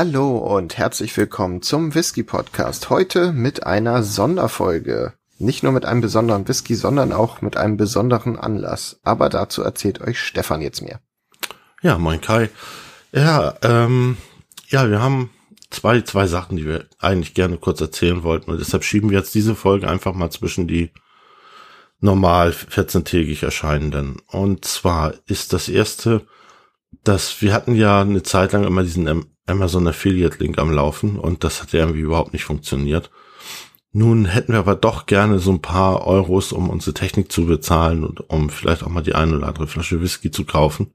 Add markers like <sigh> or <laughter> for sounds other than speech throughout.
Hallo und herzlich willkommen zum Whisky Podcast. Heute mit einer Sonderfolge. Nicht nur mit einem besonderen Whisky, sondern auch mit einem besonderen Anlass. Aber dazu erzählt euch Stefan jetzt mehr. Ja, moin Kai. Ja, ähm, ja, wir haben zwei, zwei Sachen, die wir eigentlich gerne kurz erzählen wollten. Und deshalb schieben wir jetzt diese Folge einfach mal zwischen die normal 14-tägig erscheinenden. Und zwar ist das erste, dass wir hatten ja eine Zeit lang immer diesen Amazon Affiliate Link am Laufen und das hat ja irgendwie überhaupt nicht funktioniert. Nun hätten wir aber doch gerne so ein paar Euros, um unsere Technik zu bezahlen und um vielleicht auch mal die eine oder andere Flasche Whisky zu kaufen.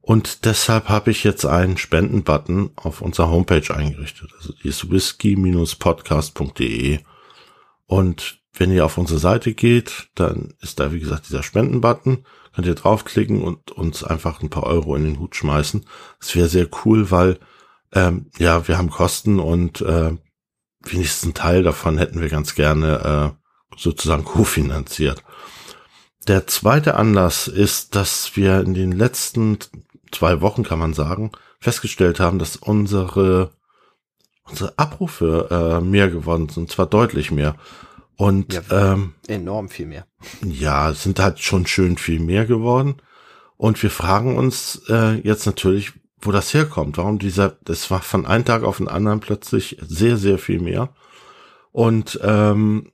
Und deshalb habe ich jetzt einen Spendenbutton auf unserer Homepage eingerichtet. Also die ist whisky-podcast.de. Und wenn ihr auf unsere Seite geht, dann ist da wie gesagt dieser Spendenbutton. Könnt ihr draufklicken und uns einfach ein paar Euro in den Hut schmeißen. Das wäre sehr cool, weil ähm, ja, wir haben Kosten und äh, wenigstens einen Teil davon hätten wir ganz gerne äh, sozusagen <laughs> kofinanziert. Der zweite Anlass ist, dass wir in den letzten zwei Wochen, kann man sagen, festgestellt haben, dass unsere, unsere Abrufe äh, mehr geworden sind, und zwar deutlich mehr. Und ja, ähm, enorm viel mehr. Ja, sind halt schon schön viel mehr geworden. Und wir fragen uns äh, jetzt natürlich, wo das herkommt. Warum dieser, das war von einem Tag auf den anderen plötzlich sehr, sehr viel mehr. Und ähm,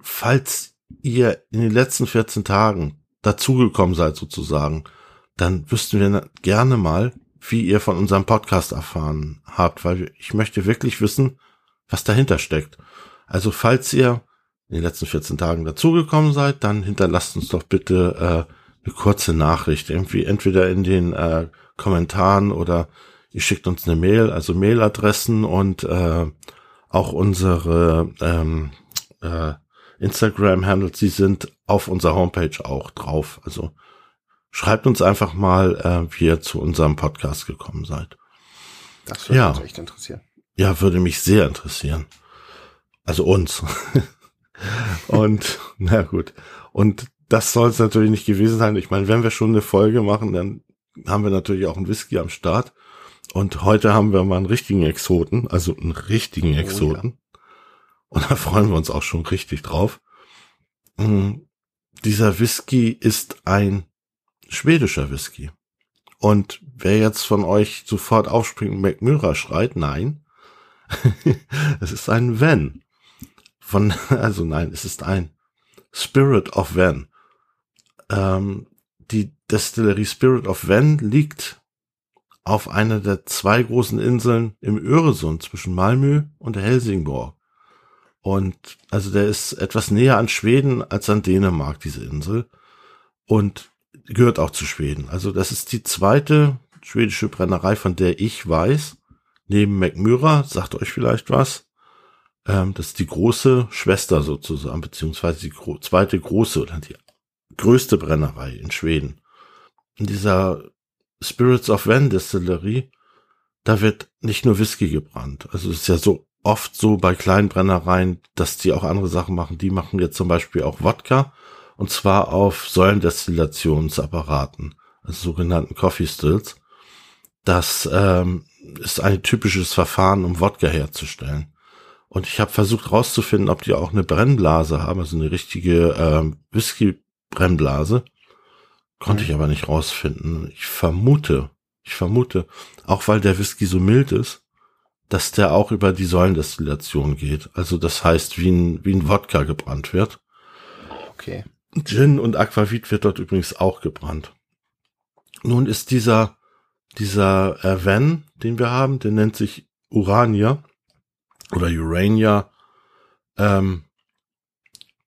falls ihr in den letzten 14 Tagen dazugekommen seid sozusagen, dann wüssten wir gerne mal, wie ihr von unserem Podcast erfahren habt, weil ich möchte wirklich wissen, was dahinter steckt. Also falls ihr in den letzten 14 Tagen dazugekommen seid, dann hinterlasst uns doch bitte äh, eine kurze Nachricht, irgendwie entweder in den äh, Kommentaren oder ihr schickt uns eine Mail, also Mailadressen und äh, auch unsere ähm, äh, Instagram-Handles, die sind auf unserer Homepage auch drauf. Also schreibt uns einfach mal, äh, wie ihr zu unserem Podcast gekommen seid. Das würde ja. uns echt interessieren. Ja, würde mich sehr interessieren. Also uns. <laughs> und na gut. Und das soll es natürlich nicht gewesen sein. Ich meine, wenn wir schon eine Folge machen, dann haben wir natürlich auch einen Whisky am Start. Und heute haben wir mal einen richtigen Exoten, also einen richtigen Exoten. Oh, ja. Und da freuen wir uns auch schon richtig drauf. Mhm. Dieser Whisky ist ein schwedischer Whisky. Und wer jetzt von euch sofort aufspringt und McMurra schreit, nein. <laughs> es ist ein Van. Von, <laughs> also nein, es ist ein Spirit of Van. Ähm, die Destillerie Spirit of Van liegt auf einer der zwei großen Inseln im Öresund zwischen Malmö und Helsingborg. Und also der ist etwas näher an Schweden als an Dänemark, diese Insel. Und gehört auch zu Schweden. Also das ist die zweite schwedische Brennerei, von der ich weiß. Neben McMurra, sagt euch vielleicht was. Ähm, das ist die große Schwester sozusagen, beziehungsweise die gro zweite große oder die größte Brennerei in Schweden. In dieser Spirits of Van Distillery, da wird nicht nur Whisky gebrannt. Also es ist ja so oft so bei kleinen Brennereien, dass die auch andere Sachen machen. Die machen jetzt zum Beispiel auch Wodka und zwar auf Säulendestillationsapparaten, also sogenannten Coffee Stills. Das ähm, ist ein typisches Verfahren, um Wodka herzustellen. Und ich habe versucht herauszufinden, ob die auch eine Brennblase haben, also eine richtige ähm, Whisky-Brennblase. Konnte mhm. ich aber nicht rausfinden. Ich vermute, ich vermute, auch weil der Whisky so mild ist, dass der auch über die Säulendestillation geht. Also das heißt, wie ein, wie ein Wodka gebrannt wird. Okay. Gin und Aquavit wird dort übrigens auch gebrannt. Nun ist dieser, dieser äh, Van, den wir haben, der nennt sich Urania oder Urania. Ähm,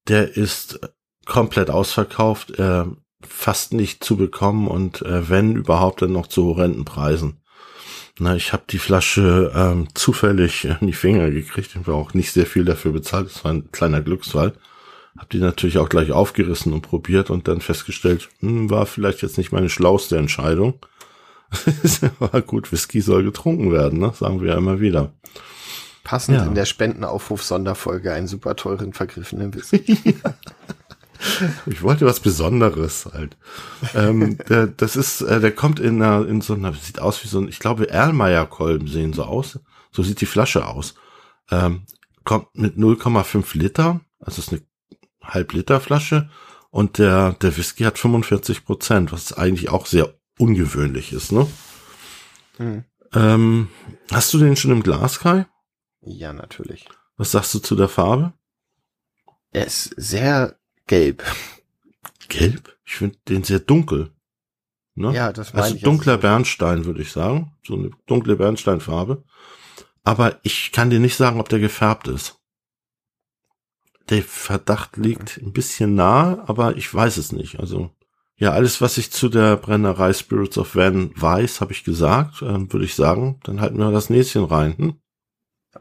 der ist komplett ausverkauft, äh, fast nicht zu bekommen und äh, wenn überhaupt dann noch zu horrenden Preisen. Na, ich habe die Flasche ähm, zufällig in die Finger gekriegt und war auch nicht sehr viel dafür bezahlt. Das war ein kleiner Glücksfall. Hab die natürlich auch gleich aufgerissen und probiert und dann festgestellt, hm, war vielleicht jetzt nicht meine schlauste Entscheidung. <laughs> Aber gut, Whisky soll getrunken werden, ne? sagen wir ja immer wieder. Passend ja. in der Spendenaufruf-Sonderfolge einen super teuren vergriffenen Whisky. <laughs> ich wollte was Besonderes halt. ähm, der, das ist, äh, der kommt in einer, in so einer, sieht aus wie so ein, ich glaube, Erlmeyer-Kolben sehen so aus. So sieht die Flasche aus. Ähm, kommt mit 0,5 Liter, also ist eine halb Liter Flasche und der, der Whisky hat 45 Prozent, was eigentlich auch sehr ungewöhnlich ist, ne? Hm. Ähm, hast du den schon im Glas, Kai? Ja, natürlich. Was sagst du zu der Farbe? Er ist sehr gelb. Gelb? Ich finde den sehr dunkel. Ne? Ja, das meine also ich. dunkler Bernstein, würde ich sagen. So eine dunkle Bernsteinfarbe. Aber ich kann dir nicht sagen, ob der gefärbt ist. Der Verdacht liegt ein bisschen nahe, aber ich weiß es nicht. Also ja, alles, was ich zu der Brennerei Spirits of Van weiß, habe ich gesagt. Ähm, Würde ich sagen, dann halten wir das Näschen rein. Hm?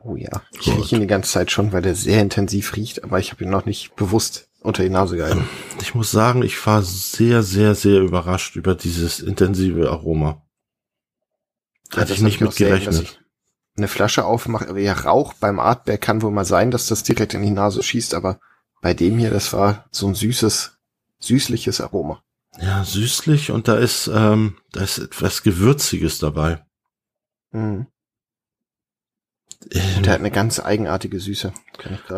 Oh ja, ich rieche ihn die ganze Zeit schon, weil der sehr intensiv riecht, aber ich habe ihn noch nicht bewusst unter die Nase gehalten. Ich muss sagen, ich war sehr, sehr, sehr überrascht über dieses intensive Aroma. Ja, Hatte ich nicht mit gerechnet. Eine Flasche aufmache, aber ja, Rauch beim Artberg kann wohl mal sein, dass das direkt in die Nase schießt, aber bei dem hier, das war so ein süßes, süßliches Aroma. Ja, süßlich und da ist, ähm, da ist etwas Gewürziges dabei. Mhm. Ähm, der hat eine ganz eigenartige Süße.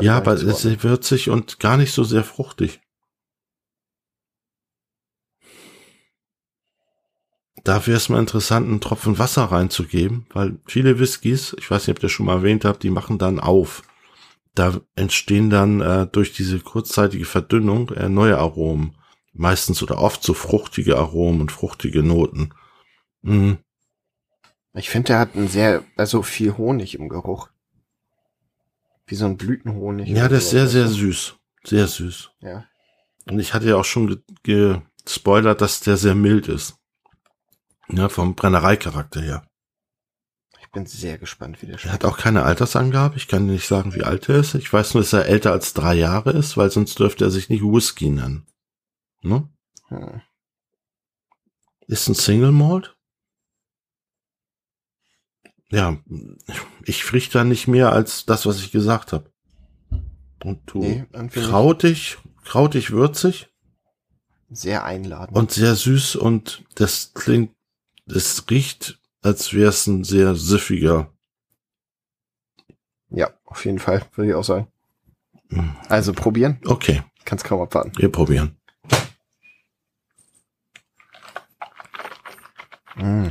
ja, aber es ist würzig und gar nicht so sehr fruchtig. Da wäre es mal interessant, einen Tropfen Wasser reinzugeben, weil viele Whiskys, ich weiß nicht, ob ihr das schon mal erwähnt habt, die machen dann auf. Da entstehen dann äh, durch diese kurzzeitige Verdünnung äh, neue Aromen meistens oder oft so fruchtige Aromen und fruchtige Noten. Mhm. Ich finde, der hat einen sehr, also viel Honig im Geruch. Wie so ein Blütenhonig. Ja, der ist sehr, sehr süß. Sehr süß. Ja. Und ich hatte ja auch schon gespoilert, dass der sehr mild ist. Ja, vom Brennereicharakter her. Ich bin sehr gespannt, wie der schmeckt. Er hat auch keine Altersangabe. Ich kann nicht sagen, wie alt er ist. Ich weiß nur, dass er älter als drei Jahre ist, weil sonst dürfte er sich nicht Whisky nennen. Ne? Hm. Ist ein Single Malt? Ja, ich riech da nicht mehr als das, was ich gesagt habe. Und du nee, krautig, krautig würzig. Sehr einladend. Und sehr süß und das klingt, es riecht, als wäre es ein sehr süffiger. Ja, auf jeden Fall, würde ich auch sagen. Hm. Also probieren. Okay. Kannst kaum abwarten. Wir probieren. Mm.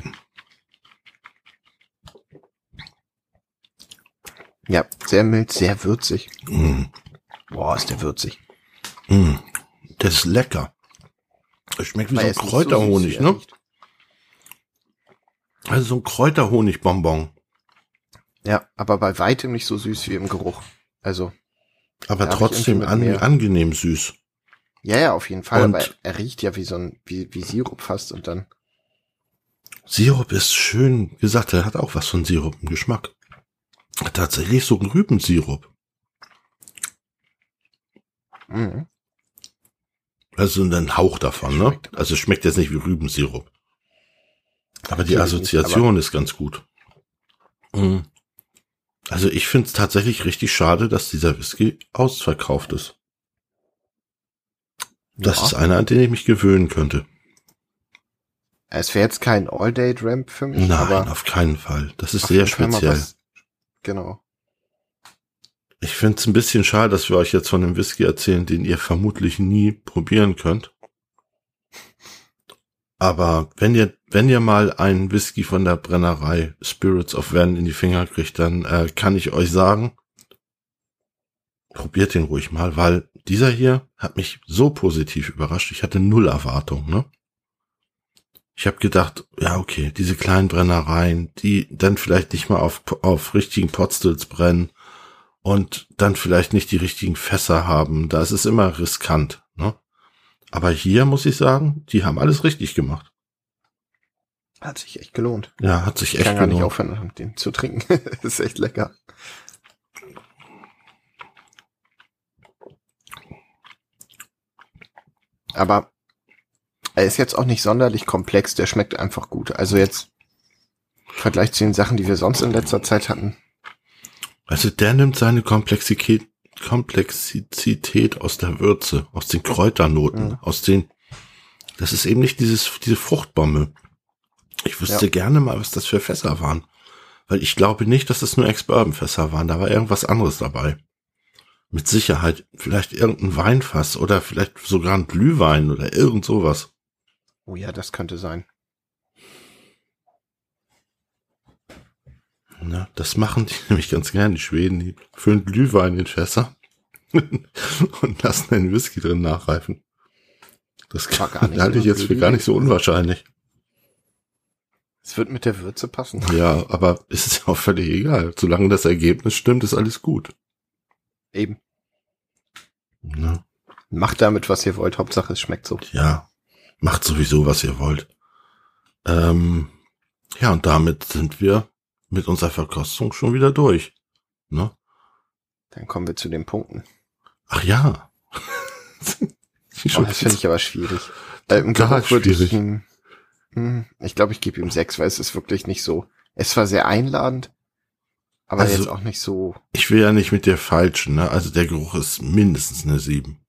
Ja, sehr mild, sehr würzig. Mm. Boah, ist der würzig. Mm. Der ist lecker. Es schmeckt wie Weil so ein Kräuterhonig, so ne? Also so ein Kräuterhonigbonbon. Ja, aber bei weitem nicht so süß wie im Geruch. Also. Aber trotzdem an, angenehm süß. Ja, ja, auf jeden Fall. Und aber er riecht ja wie so ein, wie, wie Sirup fast und dann. Sirup ist schön gesagt, er hat auch was von Sirup im Geschmack. Tatsächlich so ein Rübensirup. Mhm. Also ein Hauch davon, ne? Also schmeckt jetzt nicht wie Rübensirup. Aber die Assoziation ist ganz gut. Mhm. Also ich finde es tatsächlich richtig schade, dass dieser Whisky ausverkauft ist. Das ja. ist einer, an den ich mich gewöhnen könnte. Es wäre jetzt kein All-Day-Ramp für mich. Nein, auf keinen Fall. Das ist sehr speziell. Genau. Ich finde es ein bisschen schade, dass wir euch jetzt von einem Whisky erzählen, den ihr vermutlich nie probieren könnt. Aber wenn ihr, wenn ihr mal einen Whisky von der Brennerei Spirits of Van in die Finger kriegt, dann äh, kann ich euch sagen, probiert den ruhig mal, weil dieser hier hat mich so positiv überrascht. Ich hatte null Erwartung, ne? Ich habe gedacht, ja, okay, diese kleinen Brennereien, die dann vielleicht nicht mal auf, auf richtigen Potstils brennen und dann vielleicht nicht die richtigen Fässer haben. Da ist es immer riskant. Ne? Aber hier muss ich sagen, die haben alles richtig gemacht. Hat sich echt gelohnt. Ja, hat sich echt gelohnt. Ich kann gar nicht aufhören, den zu trinken. <laughs> ist echt lecker. Aber er ist jetzt auch nicht sonderlich komplex, der schmeckt einfach gut. Also jetzt im Vergleich zu den Sachen, die wir sonst in letzter Zeit hatten. Also der nimmt seine Komplexität, Komplexität aus der Würze, aus den Kräuternoten, mhm. aus den, das ist eben nicht dieses, diese Fruchtbombe. Ich wüsste ja. gerne mal, was das für Fässer waren. Weil ich glaube nicht, dass das nur Ex-Bourbon-Fässer waren. Da war irgendwas anderes dabei. Mit Sicherheit. Vielleicht irgendein Weinfass oder vielleicht sogar ein Glühwein oder irgend sowas. Oh ja, das könnte sein. Na, das machen die <laughs> nämlich ganz gerne, die Schweden. Die füllen Glühwein in Fässer <laughs> und lassen einen Whisky drin nachreifen. Das kann, <laughs> halte ich jetzt für gar nicht so unwahrscheinlich. Es wird mit der Würze passen. Ja, aber es ist ja auch völlig egal. Solange das Ergebnis stimmt, ist alles gut. Eben. Ja. Macht damit, was ihr wollt. Hauptsache, es schmeckt so. Ja. Macht sowieso, was ihr wollt. Ähm, ja, und damit sind wir mit unserer Verkostung schon wieder durch. Ne? Dann kommen wir zu den Punkten. Ach ja. oh, das finde ich aber schwierig. Äh, Im würde ich hm, ich glaube, ich gebe ihm sechs, weil es ist wirklich nicht so. Es war sehr einladend, aber also, jetzt auch nicht so. Ich will ja nicht mit dir falschen, ne? Also der Geruch ist mindestens eine sieben.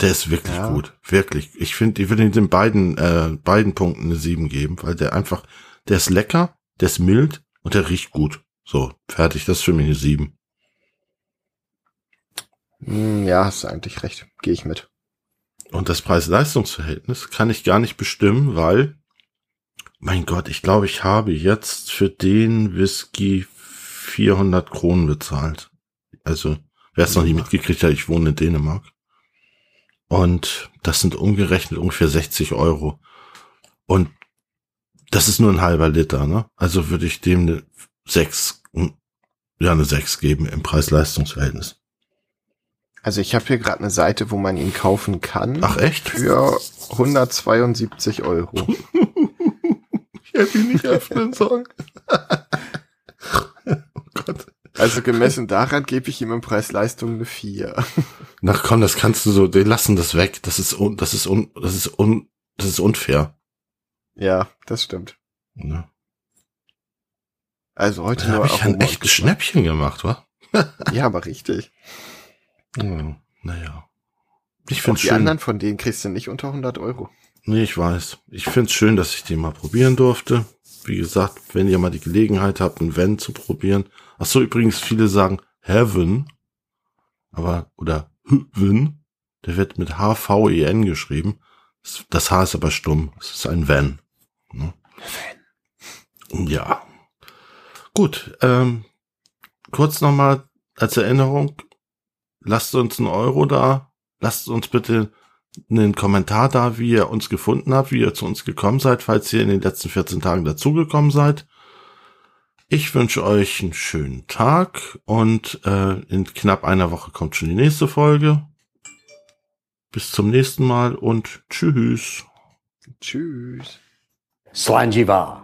Der ist wirklich ja. gut, wirklich. Ich finde, ich würde den beiden äh, beiden Punkten eine sieben geben, weil der einfach, der ist lecker, der ist mild und der riecht gut. So fertig, das ist für mich eine sieben. Hm, ja, hast du eigentlich recht. Gehe ich mit. Und das Preis-Leistungs-Verhältnis kann ich gar nicht bestimmen, weil, mein Gott, ich glaube, ich habe jetzt für den Whisky 400 Kronen bezahlt. Also, wer es noch nie mitgekriegt hat, ich wohne in Dänemark. Und das sind umgerechnet ungefähr 60 Euro. Und das ist nur ein halber Liter, ne? Also würde ich dem eine 6, ja, eine 6 geben im Preis-Leistungs-Verhältnis. Also ich habe hier gerade eine Seite, wo man ihn kaufen kann. Ach echt? Für 172 Euro. <laughs> ich hätte ihn nicht öffnen sollen. <laughs> Also gemessen daran gebe ich ihm im Preis-Leistung eine 4. Na komm, das kannst du so, die lassen das weg. Das ist un, das ist un, das ist un, das ist unfair. Ja, das stimmt. Ja. Also heute da nur hab ich ein echtes Schnäppchen gemacht, wa? ja, aber richtig. Oh, naja. Ich finde die schön. anderen von denen kriegst du nicht unter 100 Euro. Nee, ich weiß. Ich finde es schön, dass ich den mal probieren durfte. Wie gesagt, wenn ihr mal die Gelegenheit habt, einen Van zu probieren. Ach so, übrigens, viele sagen Heaven. Aber, oder Heaven. Der wird mit H-V-E-N geschrieben. Das H ist aber stumm. Es ist ein Van. Ne? Van. Ja. Gut, ähm, kurz nochmal als Erinnerung lasst uns einen Euro da, lasst uns bitte einen Kommentar da, wie ihr uns gefunden habt, wie ihr zu uns gekommen seid, falls ihr in den letzten 14 Tagen dazugekommen seid. Ich wünsche euch einen schönen Tag und äh, in knapp einer Woche kommt schon die nächste Folge. Bis zum nächsten Mal und tschüss. Tschüss. Slanjiva.